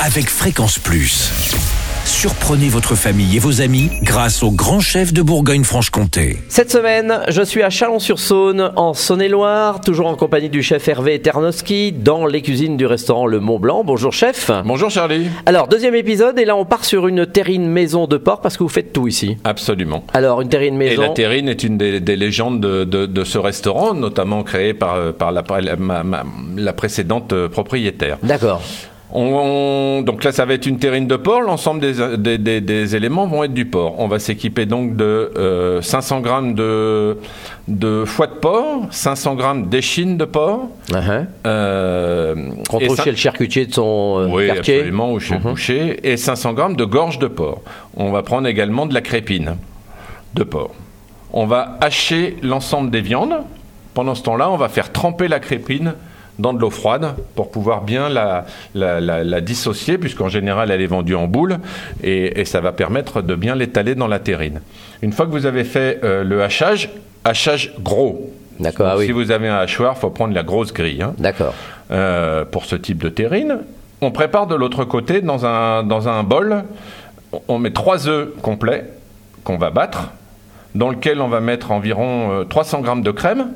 avec Fréquence Plus. Surprenez votre famille et vos amis grâce au grand chef de Bourgogne-Franche-Comté. Cette semaine, je suis à Chalon-sur-Saône, en Saône-et-Loire, toujours en compagnie du chef Hervé Ternowski, dans les cuisines du restaurant Le Mont Blanc. Bonjour chef. Bonjour Charlie. Alors, deuxième épisode, et là on part sur une terrine maison de porc parce que vous faites tout ici. Absolument. Alors, une terrine Et maison. la terrine est une des, des légendes de, de- de ce restaurant, notamment créée par, par la, la- ma- ma- la précédente euh, propriétaire. D'accord. On- on- donc là, ça va être une terrine de porc. L'ensemble des, des- des- des éléments vont être du porc. On va s'équiper donc de euh, 500 grammes de, de foie de porc, 500 grammes d'échine de porc. Uh-huh. euh, Qu'on et trouve cin- chez le charcutier de son euh, oui, quartier. absolument, ou chez le boucher, et 500 grammes de gorge de porc. On va prendre également de la crépine de porc. On va hacher l'ensemble des viandes. Pendant ce temps-là, on va faire tremper la crépine dans de l'eau froide pour pouvoir bien la, la, la- la dissocier, puisqu'en général elle est vendue en boule, et, et ça va permettre de bien l'étaler dans la terrine. Une fois que vous avez fait euh, le hachage, hachage gros. D'accord, ah oui. Si vous avez un hachoir, il faut prendre la grosse grille. hein D'accord. euh, pour ce type de terrine. On prépare de l'autre côté dans un, dans un bol, on- on met trois œufs complets qu'on va battre, dans lequel on va mettre environ euh, 300 grammes de crème,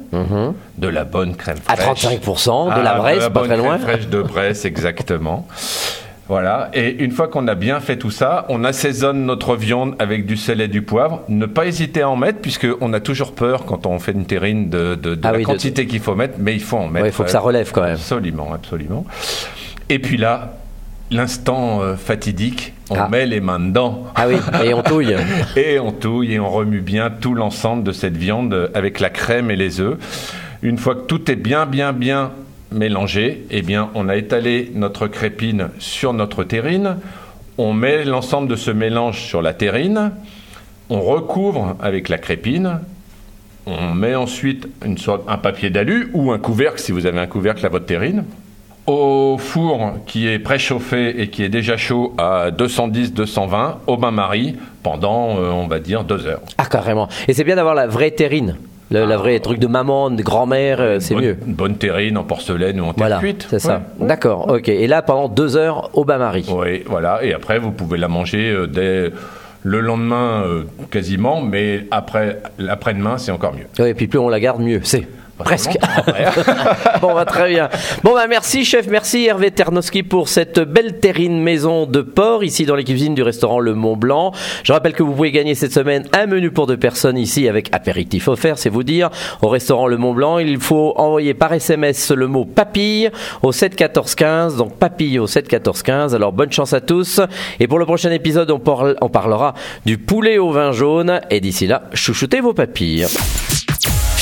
de la bonne crème À fraîche. 35%, de la Ah, Bresse, pas bonne très loin. crème fraîche de Bresse, exactement. Voilà, et une fois qu'on a bien fait tout ça, on assaisonne notre viande avec du sel et du poivre. Ne pas hésiter à en mettre, puisqu'on a toujours peur quand on fait une terrine de, de- de Ah la oui, de- quantité qu'il faut mettre, mais il faut en mettre. Ouais, il faut que ça relève quand même. Absolument, absolument. Et puis là, l'instant euh, fatidique, on Ah. met les mains dedans. Ah oui, et on touille. Et on touille et on remue bien tout l'ensemble de cette viande euh, avec la crème et les œufs. Une fois que tout est bien, bien, bien mélangé, eh bien, on a étalé notre crépine sur notre terrine. On met l'ensemble de ce mélange sur la terrine. On recouvre avec la crépine. On met ensuite une sorte, un papier d'alu ou un couvercle si vous avez un couvercle à votre terrine. Au four qui est préchauffé et qui est déjà chaud à 210-220 au bain-marie pendant, euh, on va dire, deux heures. Ah, carrément. Et c'est bien d'avoir la vraie terrine. Le, la vraie truc de maman, de grand-mère, euh, c'est mieux. Une bonne terrine en porcelaine ou en terre Voilà, cuite. c'est ça. Ouais. D'accord, ok. Et là, pendant deux heures au bain-marie. Oui, voilà. Et après, vous pouvez la manger euh, dès le lendemain quasiment, mais après l'après-demain, c'est encore mieux. Oui, et puis plus on la garde, mieux. C'est presque. bon, bah, très bien. Bon, bah, merci, chef. Merci, Hervé Ternowski, pour cette belle terrine maison de porc ici dans les cuisines du restaurant Le Mont Blanc. Je rappelle que vous pouvez gagner cette semaine un menu pour deux personnes ici avec apéritif offert, c'est vous dire, au restaurant Le Mont Blanc. Il faut envoyer par SMS le mot papille au 7 14 15. Donc, papille au 7 14 15. Alors, bonne chance à tous. Et pour le prochain épisode, on, parle- on parlera du poulet au vin jaune. Et d'ici là, chouchoutez vos papilles.